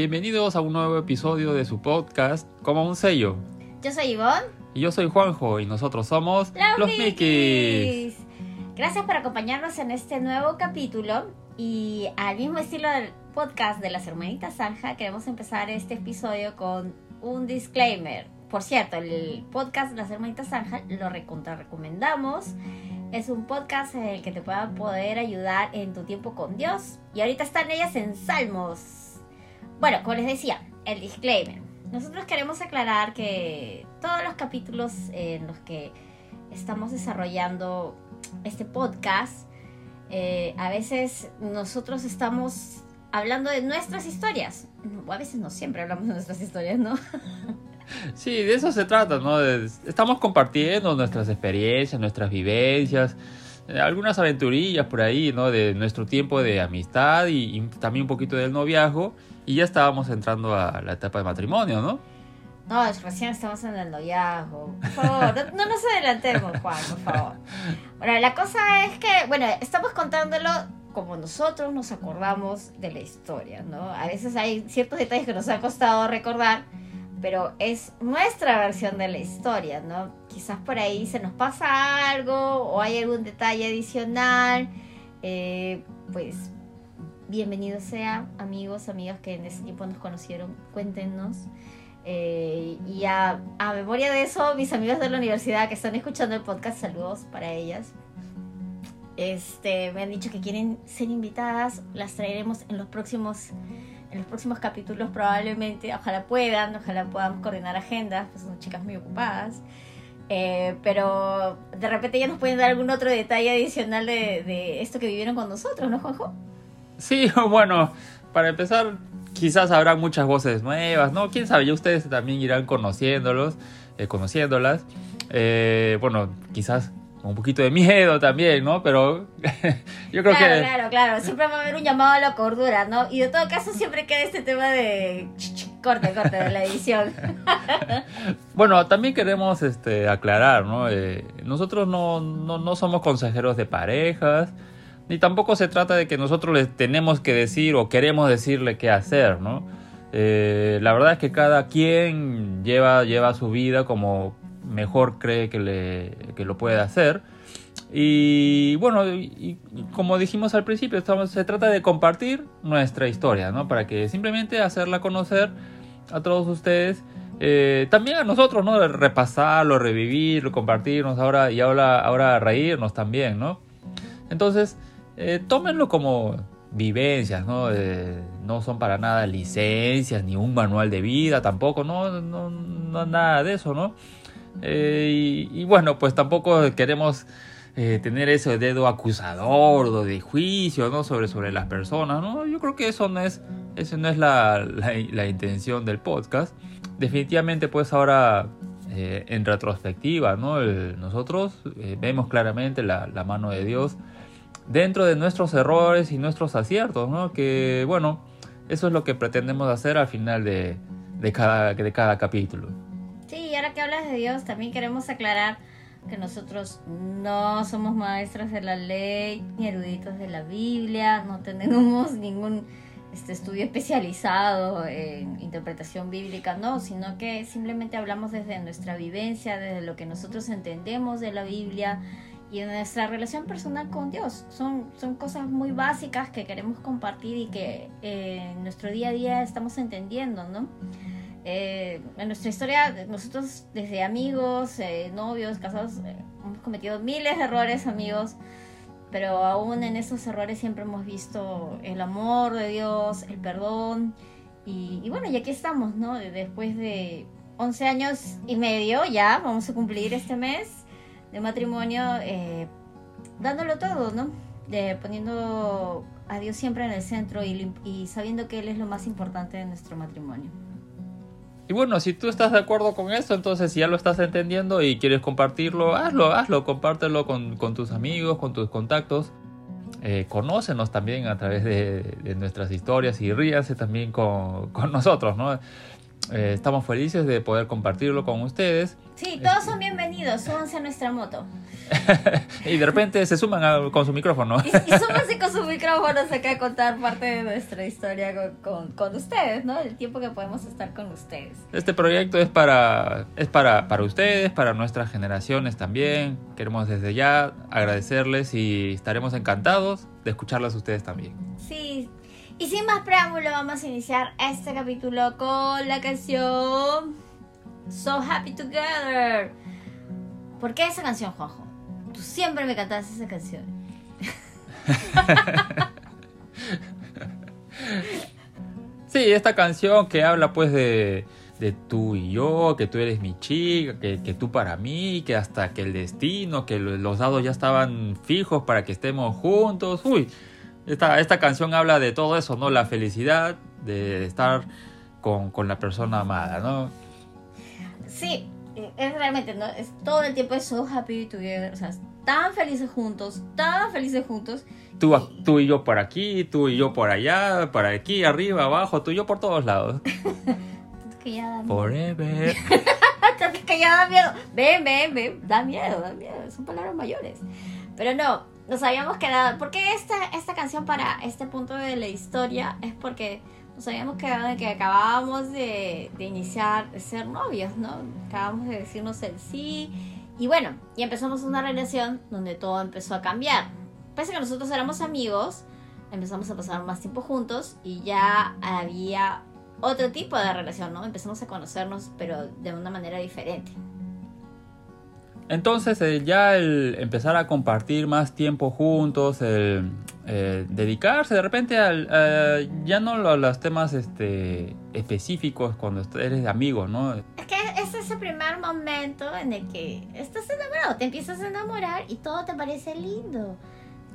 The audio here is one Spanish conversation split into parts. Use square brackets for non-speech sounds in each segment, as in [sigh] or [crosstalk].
Bienvenidos a un nuevo episodio de su podcast Como un sello. Yo soy Ivonne. Y yo soy Juanjo y nosotros somos Los, Mikis. Gracias por acompañarnos en este nuevo capítulo y al mismo estilo del podcast de las hermanitas Zanja queremos empezar este episodio con un disclaimer. Por cierto, el podcast de las hermanitas Zanja lo recontra recomendamos. Es un podcast en el que te pueda poder ayudar en tu tiempo con Dios. Y ahorita están ellas en Salmos. Bueno, como les decía, el disclaimer. Nosotros queremos aclarar que todos los capítulos en los que estamos desarrollando este podcast, eh, a veces nosotros estamos hablando de nuestras historias. O a veces no siempre hablamos de nuestras historias, ¿no? [laughs] Sí, de eso se trata, ¿no? estamos compartiendo nuestras experiencias, nuestras vivencias, algunas aventurillas por ahí, ¿no? De nuestro tiempo de amistad y, y, también un poquito del noviazgo. Y ya estábamos entrando a la etapa de matrimonio, ¿no? No, recién estamos en el noviazgo. Por favor, no, nos adelantemos, Juan, por favor. Bueno, la cosa es que, bueno, estamos contándolo como nosotros nos acordamos de la historia, ¿no? A veces hay ciertos detalles que nos ha costado recordar, pero es nuestra versión de la historia, ¿no? Quizás por ahí se nos pasa algo o hay algún detalle adicional, eh, pues bienvenido sea, amigos, amigas que en ese tiempo nos conocieron, cuéntenos. Eh, y a, a, memoria de eso, mis amigas de la universidad que están escuchando el podcast, saludos para ellas. Este, me han dicho que quieren ser invitadas, las traeremos en los próximos en los próximos capítulos probablemente, ojalá puedan, ojalá podamos coordinar agendas, pues son chicas muy ocupadas. Eh, pero de repente ya nos pueden dar algún otro detalle adicional de, esto que vivieron con nosotros, ¿no, Juanjo? Sí, [laughs] bueno, para empezar, quizás habrá muchas voces nuevas, ¿no? Quién sabe, ya ustedes también irán conociéndolos, eh, conociéndolas. Eh, bueno, quizás un poquito de miedo también, ¿no? Pero [laughs] yo creo claro, que... Claro, claro, siempre va a haber un llamado a la cordura, ¿no? Y de todo caso siempre queda este tema de corte, corte de la edición. [laughs] bueno, también queremos este, aclarar, ¿no? Eh, nosotros no, no, no somos consejeros de parejas, ni tampoco se trata de que nosotros les tenemos que decir o queremos decirle qué hacer, ¿no? Eh, la verdad es que cada quien lleva, lleva su vida como mejor cree que, le, que lo puede hacer. Y bueno, y, y como dijimos al principio, estamos, se trata de compartir nuestra historia, ¿no? Para que simplemente hacerla conocer a todos ustedes. Eh, también a nosotros, ¿no? Repasarlo, revivirlo, compartirnos ahora y ahora, ahora reírnos también, ¿no? Entonces, eh, tómenlo como vivencias, ¿no? Eh, no son para nada licencias ni un manual de vida tampoco, no, no, no nada de eso, ¿no? Eh, y, y, bueno, pues tampoco queremos eh, tener ese dedo acusador o de juicio, ¿no? Sobre, sobre las personas, ¿no? Yo creo que eso no es, eso no es la, la, la intención del podcast. Definitivamente, pues ahora eh, en retrospectiva, ¿no? El, nosotros eh, vemos claramente la, la, mano de Dios dentro de nuestros errores y nuestros aciertos, ¿no? Que bueno, eso es lo que pretendemos hacer al final de, de, cada, de cada capítulo. Sí, y ahora que hablas de Dios, también queremos aclarar que nosotros no somos maestros de la ley ni eruditos de la Biblia, no tenemos [laughs] ningún este estudio especializado en interpretación bíblica, no, sino que simplemente hablamos desde nuestra vivencia, desde lo que nosotros entendemos de la Biblia y de nuestra relación personal con Dios. Son, son cosas muy básicas que queremos compartir y que eh, en nuestro día a día estamos entendiendo, ¿no? Eh, en nuestra historia, nosotros desde amigos, eh, novios, casados, eh, hemos cometido miles de errores, amigos, pero aún en esos errores siempre hemos visto el amor de Dios, el perdón, y, bueno, y aquí estamos, ¿no? Después de 11 años y medio, ya vamos a cumplir este mes de matrimonio, eh, dándolo todo, ¿no? De, poniendo a Dios siempre en el centro y, y sabiendo que Él es lo más importante de nuestro matrimonio. Y bueno, si tú estás de acuerdo con eso, entonces si ya lo estás entendiendo y quieres compartirlo, hazlo, hazlo, compártelo con, con tus amigos, con tus contactos. Eh, conócenos también a través de, de, nuestras historias y ríanse también con, con nosotros, ¿no? Eh, estamos felices de poder compartirlo con ustedes. Sí, todos son bienvenidos, súbanse a nuestra moto. [laughs] y de repente se suman a- con su micrófono. Y, y súmense con sus micrófonos acá a contar parte de nuestra historia con, con, con ustedes, ¿no? El tiempo que podemos estar con ustedes. Este proyecto es para es para, para ustedes, para nuestras generaciones también. Queremos desde ya agradecerles y estaremos encantados de escucharlas ustedes también. Sí. Y sin más preámbulo, vamos a iniciar este capítulo con la canción So Happy Together. ¿Por qué esa canción, Juanjo? Tú siempre me cantabas esa canción. [laughs] Sí, esta canción que habla pues de, de tú y yo, que tú eres mi chica, que, que tú para mí, que hasta que el destino, que lo- los dados ya estaban fijos para que estemos juntos. Uy, esta, esta canción habla de todo eso, ¿no? La felicidad de estar con, con la persona amada, ¿no? Sí, es realmente, ¿no? Es todo el tiempo es So Happy Together. O sea, tan felices juntos, tan felices juntos. Tú, tú y yo por aquí, tú y yo por allá, por aquí, arriba, abajo, tú y yo por todos lados. [laughs] Que ya da miedo. Forever. [laughs] que ya da miedo. Ven, ven, ven. Da miedo, da miedo. Son palabras mayores. Pero no, nos habíamos quedado. ¿Por qué esta, esta canción para este punto de la historia? Es porque nos habíamos quedado en que acabábamos de, de iniciar, de ser novios, ¿no? Acabamos de decirnos el sí. Y bueno, y empezamos una relación donde todo empezó a cambiar. Pese que nosotros éramos amigos, empezamos a pasar más tiempo juntos y ya había otro tipo de relación, ¿no? Empezamos a conocernos, pero de una manera diferente. Entonces ya el empezar a compartir más tiempo juntos, el eh, dedicarse de repente al, ya no a los temas este, específicos cuando eres amigos, ¿no? Es es ese primer momento en el que estás enamorado, te empiezas a enamorar y todo te parece lindo.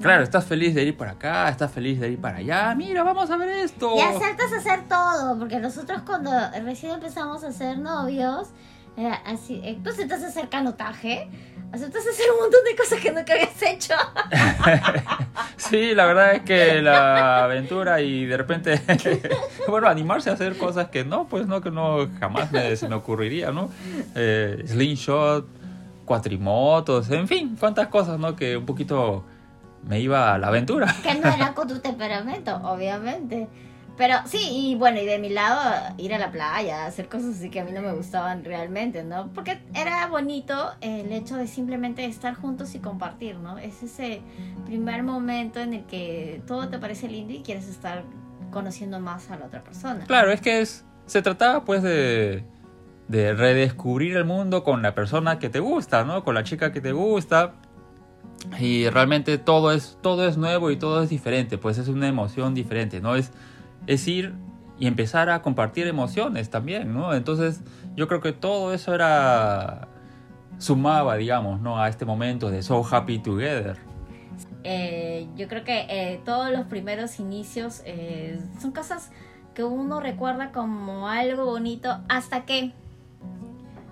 Claro, estás feliz de ir para acá, estás feliz de ir para allá, mira, vamos a ver esto. Y aceptas hacer todo, porque nosotros cuando recién empezamos a ser novios, era así, eh, tú aceptas hacer canotaje, aceptas hacer un montón de cosas que nunca habías hecho. [laughs] Sí, la verdad es que la aventura y de repente, [laughs] bueno, animarse a hacer cosas que no, pues no, que no jamás me, se me ocurriría, ¿no? Eh, slingshot, cuatrimotos, en fin, cuántas cosas, ¿no? Que un poquito me iba a la aventura. que no era [laughs] con tu temperamento, obviamente. Pero sí, y bueno, y de mi lado, ir a la playa, hacer cosas así que a mí no me gustaban realmente, ¿no? Porque era bonito el hecho de simplemente estar juntos y compartir, ¿no? Es ese primer momento en el que todo te parece lindo y quieres estar conociendo más a la otra persona. Claro, es que es, se trataba pues de, de redescubrir el mundo con la persona que te gusta, ¿no? Con la chica que te gusta. Y realmente todo es, todo es nuevo y todo es diferente, pues es una emoción diferente, ¿no? Es, es ir y empezar a compartir emociones también, ¿no? Entonces yo creo que todo eso era sumaba, digamos, ¿no? A este momento de So Happy Together. Eh, yo creo que eh, todos los primeros inicios eh, son cosas que uno recuerda como algo bonito hasta que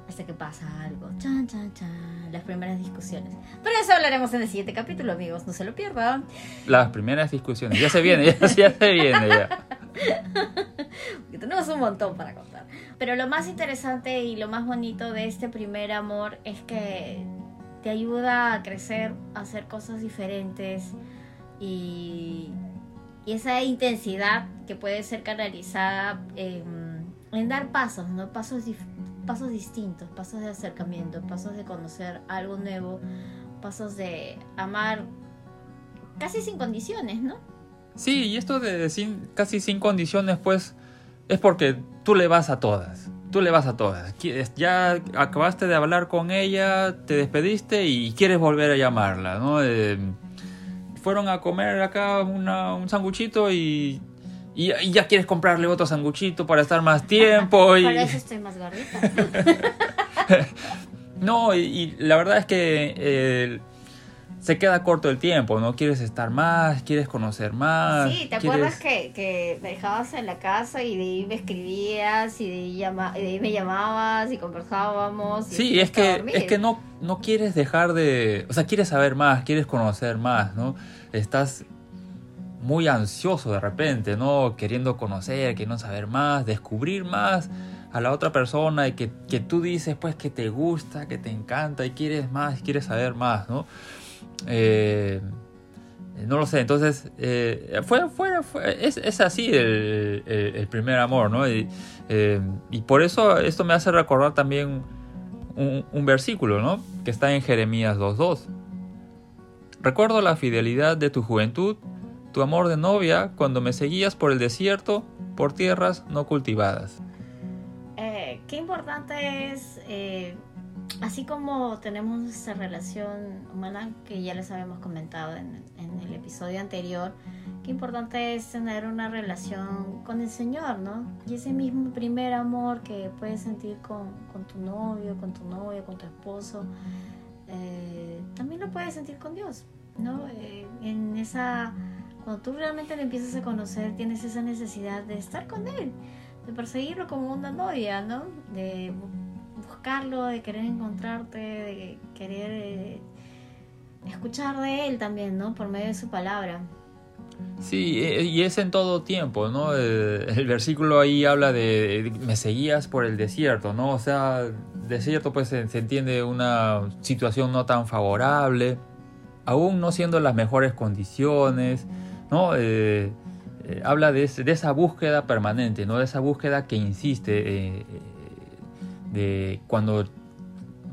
hasta que pasa algo. Chan, chan, chan. Las primeras discusiones. Pero eso hablaremos en el siguiente capítulo, amigos. No se lo pierdan. Las primeras discusiones, ya se viene, ya, ya se viene, ya. [laughs] Porque tenemos un montón para contar. Pero lo más interesante y lo más bonito de este primer amor es que te ayuda a crecer, a hacer cosas diferentes y, y esa intensidad que puede ser canalizada en, en dar pasos, ¿no? Pasos, pasos distintos, pasos de acercamiento, pasos de conocer algo nuevo, pasos de amar casi sin condiciones, ¿no? Sí, y esto de sin, casi sin condiciones, pues, es porque tú le vas a todas. Tú le vas a todas. Ya acabaste de hablar con ella, te despediste y quieres volver a llamarla, ¿no? Eh, fueron a comer acá una- un sanguchito y, y, y ya quieres comprarle otro sanguchito para estar más tiempo. [laughs] y, Por eso estoy más gordita. [laughs] No, y, y la verdad es que eh, se queda corto el tiempo, ¿no? Quieres estar más, quieres conocer más. Sí, ¿te quieres- acuerdas que, que me dejabas en la casa y de ahí me escribías y de ahí, llama- y de ahí me llamabas y conversábamos? Y Sí, es que, es que no, no quieres dejar de... O sea, quieres saber más, quieres conocer más, ¿no? Estás muy ansioso de repente, ¿no? Queriendo conocer, queriendo saber más, descubrir más a la otra persona y que, que, tú dices pues que te gusta, que te encanta y quieres más, quieres saber más, ¿no? Eh, no lo sé, entonces eh, fue, fue, es, es así el, el, primer amor, ¿no? Y, eh, y, por eso esto me hace recordar también un, versículo, ¿no? Que está en Jeremías 2.2. Recuerdo la fidelidad de tu juventud, tu amor de novia, cuando me seguías por el desierto, por tierras no cultivadas. Qué importante es así como tenemos esa relación humana que ya les habíamos comentado en, el episodio anterior, qué importante es tener una relación con el Señor, ¿no? Y ese mismo primer amor que puedes sentir con, tu novio, con tu novia, con tu esposo, eh, también lo puedes sentir con Dios, ¿no? Eh, en esa, cuando tú realmente le empiezas a conocer, tienes esa necesidad de estar con Él, de perseguirlo como una novia, ¿no? De buscarlo, de querer encontrarte, de querer eh, escuchar de él también, ¿no? Por medio de su palabra. Sí, e, y es en todo tiempo, ¿no? Eh, el, versículo ahí habla de, me seguías por el desierto, ¿no? O sea, desierto pues se, entiende una situación no tan favorable, aún no siendo las mejores condiciones, ¿no? Eh, habla de, esa búsqueda permanente, ¿no? De esa búsqueda que insiste de cuando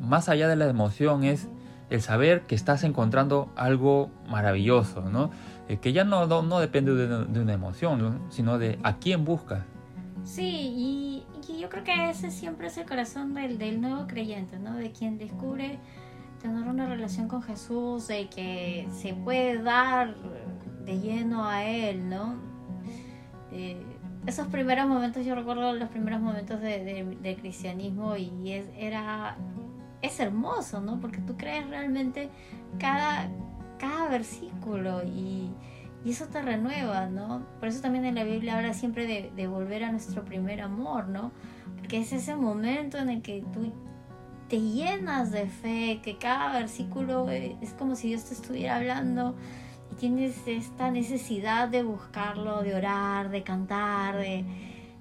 más allá de la emoción es el saber que estás encontrando algo maravilloso, ¿no? Eh, que ya no, depende de, una emoción, sino de a quién buscas. Sí, y, yo creo que ese siempre es el corazón del, del nuevo creyente, ¿no? De quien descubre tener una relación con Jesús, de que se puede dar de lleno a Él, ¿no? Eh, esos primeros momentos, yo recuerdo los primeros momentos de, de, cristianismo y es, era, es hermoso, ¿no? Porque tú crees realmente cada, cada versículo y, y, eso te renueva, ¿no? Por eso también en la Biblia habla siempre de, de volver a nuestro primer amor, ¿no? Porque es ese momento en el que tú te llenas de fe, que cada versículo es como si Dios te estuviera hablando tienes esta necesidad de buscarlo, de orar, de cantar, de,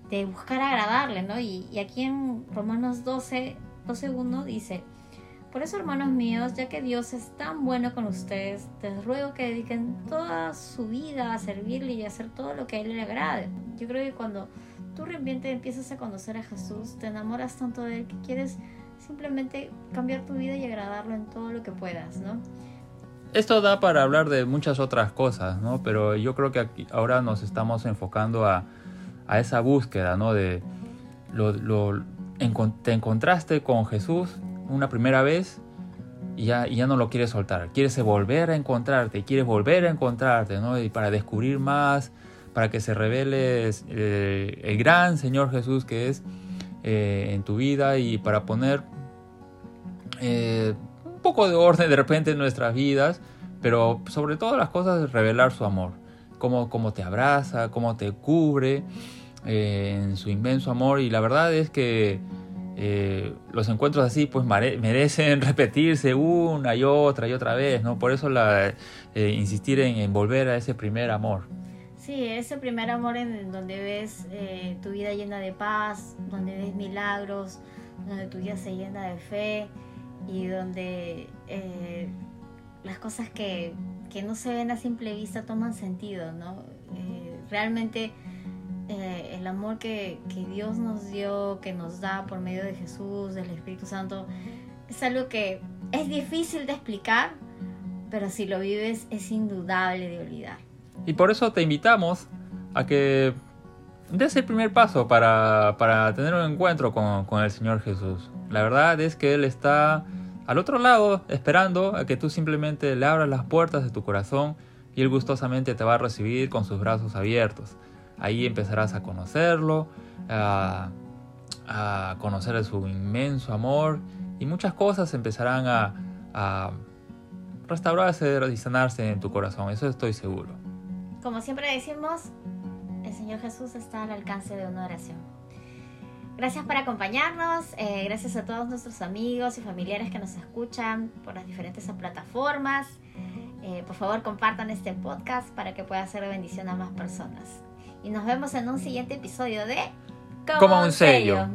de buscar agradarle, ¿no? Y, aquí en Romanos 12, 12, 1 dice, por eso hermanos míos, ya que Dios es tan bueno con ustedes, les ruego que dediquen toda su vida a servirle y a hacer todo lo que a Él le agrade. Yo creo que cuando tú realmente empiezas a conocer a Jesús, te enamoras tanto de Él que quieres simplemente cambiar tu vida y agradarlo en todo lo que puedas, ¿no? Esto da para hablar de muchas otras cosas, ¿no? Pero yo creo que aquí, ahora nos estamos enfocando a, a esa búsqueda, ¿no? De lo, te encontraste con Jesús una primera vez y ya, ya no lo quieres soltar. Quieres volver a encontrarte, quieres volver a encontrarte, ¿no? Y para descubrir más, para que se revele eh, el gran Señor Jesús que es eh, en tu vida y para poner eh, poco de orden de repente en nuestras vidas, pero sobre todo las cosas es revelar su amor, cómo, cómo te abraza, cómo te cubre eh, en su inmenso amor y la verdad es que eh, los encuentros así pues merecen [laughs] repetirse una y otra y otra vez, ¿no? Por eso la, eh, insistir en, volver a ese primer amor. Sí, ese primer amor en donde ves tu vida llena de paz, donde ves milagros, donde tu vida se llena de fe, y donde eh, las cosas que, no se ven a simple vista toman sentido, ¿no? Eh, realmente eh, el amor que, Dios nos dio, que nos da por medio de Jesús, del Espíritu Santo, es algo que es difícil de explicar, pero si lo vives es indudable de olvidar. Y por eso te invitamos a que des el primer paso para, tener un encuentro con, con el Señor Jesús. La verdad es que Él está al otro lado esperando a que tú simplemente le abras las puertas de tu corazón y Él gustosamente te va a recibir con sus brazos abiertos. Ahí empezarás a conocerlo, a, conocer su inmenso amor y muchas cosas empezarán a, a restaurarse y sanarse en tu corazón, eso estoy seguro. Como siempre decimos, el Señor Jesús está al alcance de una oración. Gracias por acompañarnos, eh, gracias a todos nuestros amigos y familiares que nos escuchan por las diferentes plataformas. Eh, por favor, compartan este podcast para que pueda ser de bendición a más personas. Y nos vemos en un siguiente episodio de Como, un sello.